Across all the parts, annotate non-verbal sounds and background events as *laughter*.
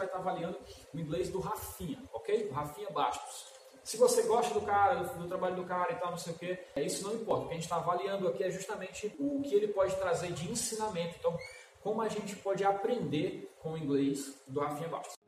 vai estar avaliando o inglês do Rafinha, ok? O Rafinha Bastos. Se você gosta do cara, do, do, trabalho do cara e tal, não sei o que, isso não importa. O que a gente está avaliando aqui é justamente o que ele pode trazer de ensinamento. Então, como a gente pode aprender com o inglês do Rafinha Bastos.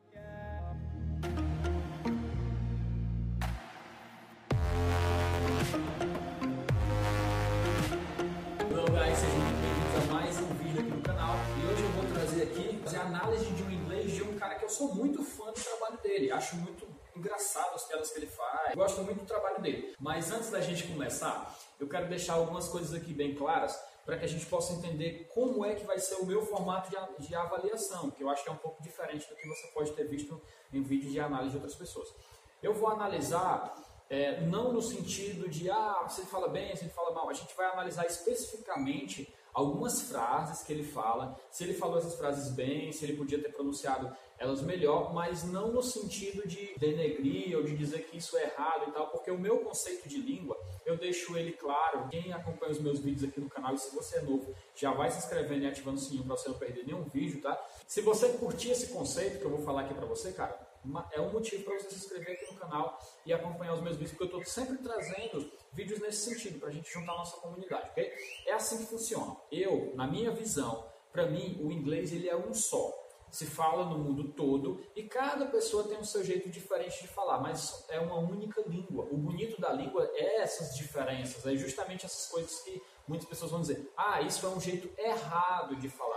Hello guys, sejam bem-vindos a mais um vídeo aqui no canal e hoje eu vou trazer aqui fazer análise de um inglês de um cara que eu sou muito fã do trabalho dele, acho muito engraçado as piadas que ele faz, gosto muito do trabalho dele. Mas antes da gente começar, eu quero deixar algumas coisas aqui bem claras para que a gente possa entender como é que vai ser o meu formato de, de avaliação, que eu acho que é um pouco diferente do que você pode ter visto em vídeos de análise de outras pessoas. Eu vou analisar é, não no sentido de, ah, você fala bem, você fala mal. A gente vai analisar especificamente algumas frases que ele fala, se ele falou essas frases bem, se ele podia ter pronunciado elas melhor, mas não no sentido de denegrir ou de dizer que isso é errado e tal, porque o meu conceito de língua, eu deixo ele claro. Quem acompanha os meus vídeos aqui no canal, e se você é novo, já vai se inscrevendo e ativando o sininho para você não perder nenhum vídeo, tá? Se você curtir esse conceito que eu vou falar aqui para você, cara, é um motivo para você se inscrever aqui no canal e acompanhar os meus vídeos, porque eu estou sempre trazendo vídeos nesse sentido, para a gente juntar a nossa comunidade, ok? É assim que funciona. Eu, na minha visão, para mim, o inglês ele é um só se fala no mundo todo e cada pessoa tem um seu jeito diferente de falar, mas é uma única língua. O bonito da língua é essas diferenças, é justamente essas coisas que muitas pessoas vão dizer: ah, isso é um jeito errado de falar.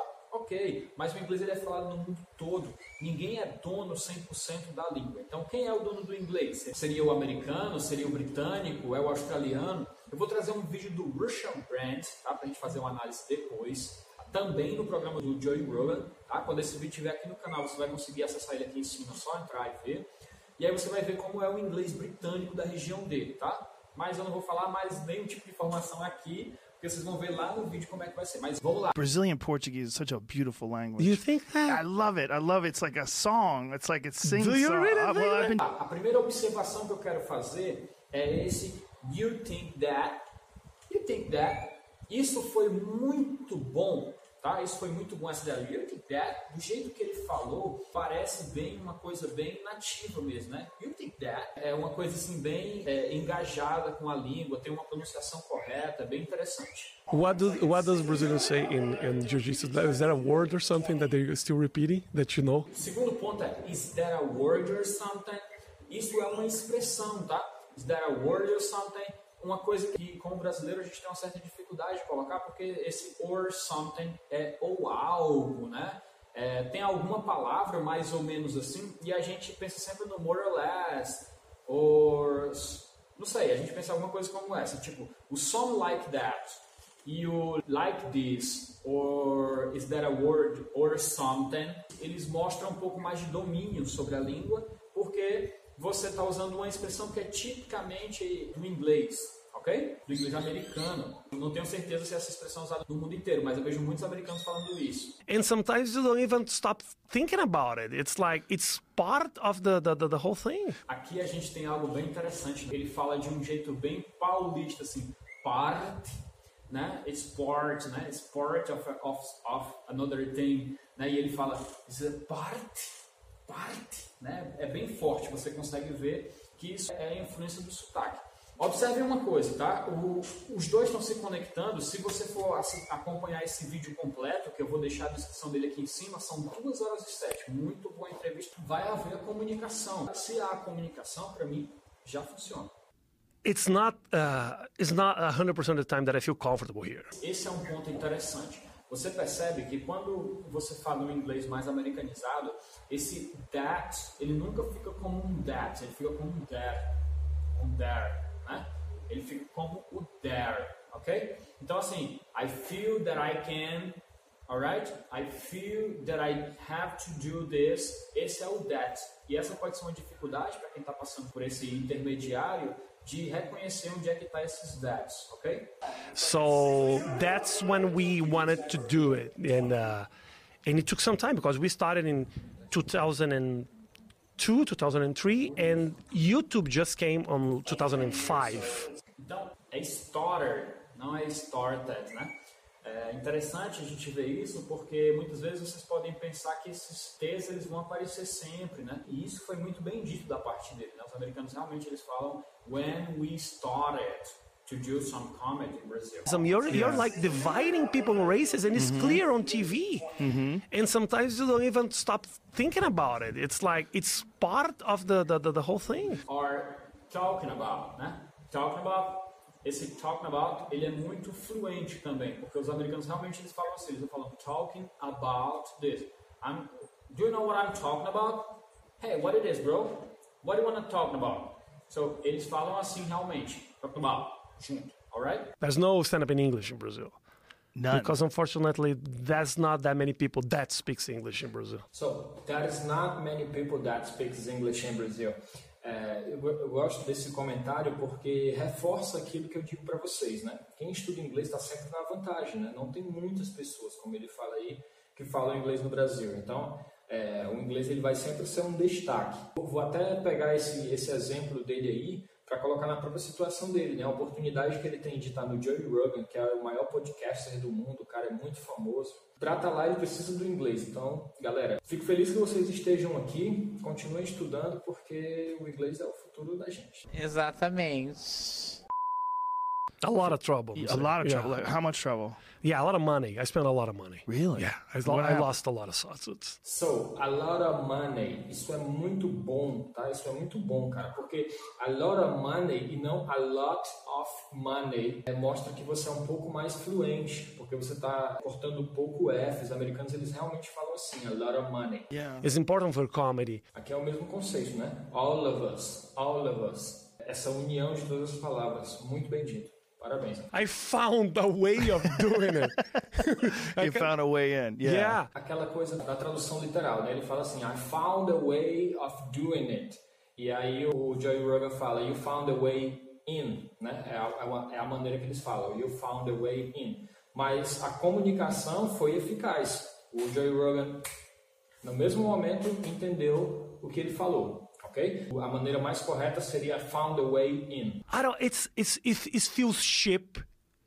Ok, mas o inglês ele é falado no mundo todo. Ninguém é dono 100% da língua. Então, quem é o dono do inglês? Seria o americano? Seria o britânico? É o australiano? Eu vou trazer um vídeo do Russian Brand, tá? Para a gente fazer uma análise depois também no programa do Joey Rogan, tá? Quando esse vídeo estiver aqui no canal, você vai conseguir acessar ele aqui em cima, só entrar e ver. E aí você vai ver como é o inglês britânico da região dele, tá? Mas eu não vou falar mais nenhum tipo de informação aqui, porque vocês vão ver lá no vídeo como é que vai ser. Mas vamos lá. Brazilian Portuguese is such a beautiful language. You think that? I love it. I love it. It's like a song. It's like it's sing Do you song. really Uh, well, I've been- A primeira observação que eu quero fazer é esse you think that, you think that. Isso foi muito bom, tá? Isso foi muito bom essa ideia. You think that, do jeito que ele falou, parece bem uma coisa bem nativa mesmo, né? You think that é uma coisa assim bem é, engajada com a língua, tem uma pronunciação correta, bem interessante. What do what does Brazilians say in in jiu-jitsu? Is there a word or something that they're still repeating that you know? Segundo ponto é is there a word or something? Isso é uma expressão, tá? Is there a word or something? Uma coisa que, como brasileiro, a gente tem uma certa dificuldade de colocar, porque esse or something é ou algo, né? É, tem alguma palavra mais ou menos assim, e a gente pensa sempre no more or less, or. Não sei, a gente pensa alguma coisa como essa, tipo, o some like that, e o like this, or is that a word, or something, eles mostram um pouco mais de domínio sobre a língua, porque você está usando uma expressão que é tipicamente do inglês? Do inglês americano. Não tenho certeza se essa expressão é usada no mundo inteiro, mas eu vejo muitos americanos falando isso. And sometimes you don't even stop thinking about it. It's like it's part of the the, the, the whole thing. Aqui a gente tem algo bem interessante. Ele fala de um jeito bem paulista, assim, part, né? It's part, né? It's part of, of, of another thing, né? E ele fala, it's a part, part, né? É bem forte, você consegue ver que isso é a influência do sotaque. Observe uma coisa, tá? O- os dois estão se conectando. Se você for assi- acompanhar esse vídeo completo, que eu vou deixar a descrição dele aqui em cima, são 2 horas e 7. Muito boa entrevista. Vai haver comunicação. Se há comunicação, para mim, já funciona. It's not uh, it's not hundred percent of the time that I feel comfortable here. Esse é um ponto interessante. Você percebe que quando você fala um inglês mais americanizado, esse that, ele nunca fica como um that, ele fica como um there, um there, né? Ele fica como o there, ok? Então assim, I feel that I can, alright? I feel that I have to do this. Esse é o that. E essa pode ser uma dificuldade para quem está passando por esse intermediário de reconhecer onde é que está esses that's, ok? So that's when we wanted to do it, and uh, and it took some time because we started in 2002, 2003, and YouTube just came on 2005. Então, é starter, não é started, né? É interessante a gente ver isso porque muitas vezes vocês podem pensar que esses T's eles vão aparecer sempre, né? E isso foi muito bem dito da parte dele. Né? Os americanos realmente eles falam when we started to do some comedy in Brazil. You're, you're like dividing people in races, and it's mm-hmm. clear on TV. Mm-hmm. And sometimes you don't even stop thinking about it. It's like it's part of the, the, the, the whole thing. Are talking about, né? Talking about esse talking about, ele é muito fluente também, porque os americanos realmente eles falam assim, eles falam talking about this. I'm, do you know what I'm talking about? Hey, what it is, bro? What do you want to talk about? So, eles falam assim realmente, talking about, junto, alright? There's no stand-up in English in Brazil. None. Because unfortunately, there's not that many people that speaks English in Brazil. So, there is not many people that speaks English in Brazil. É, eu, eu, gosto desse comentário porque reforça aquilo que eu digo para vocês, né? Quem estuda inglês está sempre na vantagem, né? Não tem muitas pessoas, como ele fala aí, que falam inglês no Brasil. Então, é, o inglês ele vai sempre ser um destaque. Eu vou até pegar esse, esse exemplo dele aí para colocar na própria situação dele, né? A oportunidade que ele tem de estar no Joe Rogan, que é o maior podcaster do mundo, o cara é muito famoso. Para estar lá ele precisa do inglês. Então, galera, fico feliz que vocês estejam aqui, continuem estudando porque o inglês é o futuro da gente. Exatamente. A lot of trouble. A lot of Yeah. trouble. Like, how much trouble? Yeah, a lot of money. I spent a lot of money. Really? Yeah, I, lo- I lost a lot of sauces. So, a lot of money, isso é muito bom, tá? Isso é muito bom, cara, porque a lot of money e não a lot of money é, mostra que você é um pouco mais fluente, porque você está cortando um pouco F. Os americanos eles realmente falam assim, a lot of money. Yeah. It's important for comedy. Aqui é o mesmo conceito, né? All of us, all of us. Essa união de todas as palavras, muito bem dito. Parabéns. I found a way of doing it. *laughs* You found a way in. Yeah. yeah. aquela coisa da tradução literal, né? Ele fala assim, I found a way of doing it. E aí o Joey Rogan fala, you found a way in, né? É a, é é a maneira que eles falam, you found a way in. Mas a comunicação foi eficaz. O Joey Rogan, no mesmo momento, entendeu o que ele falou, ok? A maneira mais correta seria found a way in. I don't. It's it's it, it feels cheap,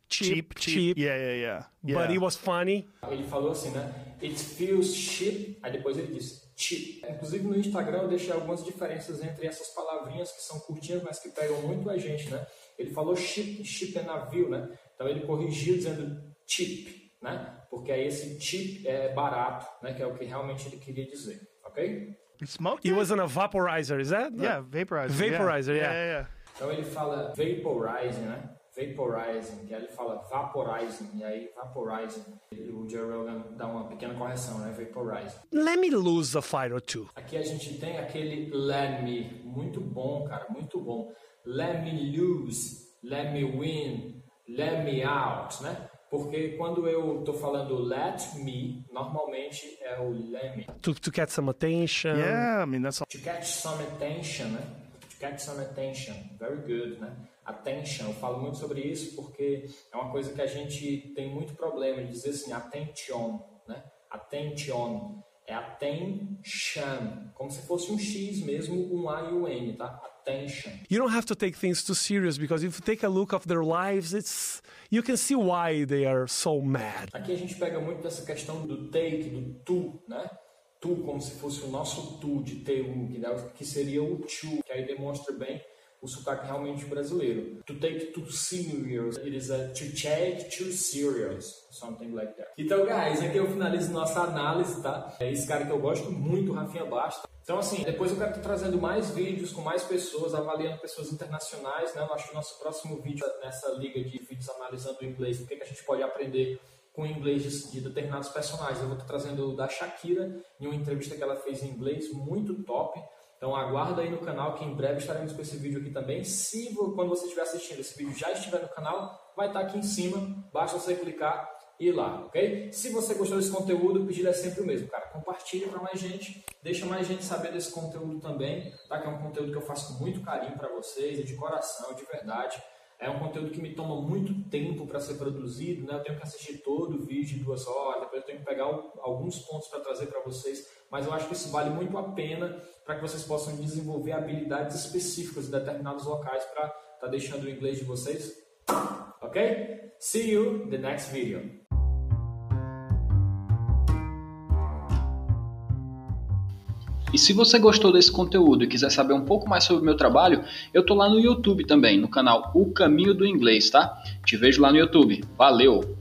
cheap, Cheap, cheap. Yeah, yeah, yeah. yeah. But it was funny. Ele falou assim, né? It feels cheap. Aí depois ele disse cheap. Inclusive no Instagram eu deixei algumas diferenças entre essas palavrinhas que são curtinhas, mas que pegam muito a gente, né? Ele falou chip, chip é navio, né? Então ele corrigiu dizendo cheap, né? Porque aí esse cheap é barato, né? Que é o que realmente ele queria dizer, ok? Smoked It it? was on a vaporizer. Is that? Yeah, vaporizer. Vaporizer, yeah. yeah. Yeah, yeah, Então ele fala vaporizing, né? Vaporizing, que aí ele fala vaporizing, e aí vaporizing. E o Joe Rogan dá uma pequena correção, né? Vaporizing. Let me lose a fight or two. Aqui a gente tem aquele let me, muito bom, cara, muito bom. Let me lose, let me win, let me out, né? Porque quando eu tô falando let me, normalmente é o let me. To to get some attention. Yeah, I mean, that's all. To catch some attention, né? To catch some attention. Very good, né? Attention. Eu falo muito sobre isso porque é uma coisa que a gente tem muito problema de dizer assim, attention, né? Attention. É attention. Como se fosse um X mesmo, um A e um N, tá? Attention. You don't have to take things too serious because if you take a look of their lives, it's you can see why they are so mad. Aqui a gente pega muito dessa questão do take, do tu, né? Tu como se fosse o nosso tu de T1, que, seria o to, que aí demonstra bem o sotaque realmente brasileiro. To take too serious, it is a to take too serious, something like that. Então, guys, aqui eu finalizo nossa análise, tá? É esse cara que eu gosto muito, Rafinha Basta. Então, assim, depois eu quero estar trazendo mais vídeos com mais pessoas, avaliando pessoas internacionais, né? Eu acho que o nosso próximo vídeo nessa liga de vídeos analisando o inglês, o que, que a gente pode aprender com o inglês de determinados personagens. Eu vou estar trazendo o da Shakira, em uma entrevista que ela fez em inglês, muito top. Então aguarda aí no canal que em breve estaremos com esse vídeo aqui também. Se quando você estiver assistindo esse vídeo já estiver no canal, vai estar aqui em cima, basta você clicar e ir lá, ok? Se você gostou desse conteúdo, o pedido é sempre o mesmo, cara. Compartilhe para mais gente, deixa mais gente saber desse conteúdo também, tá? Que é um conteúdo que eu faço com muito carinho para vocês, de coração, de verdade. É um conteúdo que me toma muito tempo para ser produzido, né? Eu tenho que assistir todo o vídeo de duas horas, depois eu tenho que pegar al- alguns pontos para trazer para vocês, mas eu acho que isso vale muito a pena para que vocês possam desenvolver habilidades específicas em determinados locais para estar deixando o inglês de vocês. Ok? See you in the next video. E se você gostou desse conteúdo e quiser saber um pouco mais sobre o meu trabalho, eu tô lá no YouTube também, no canal O Caminho do Inglês, tá? Te vejo lá no YouTube. Valeu!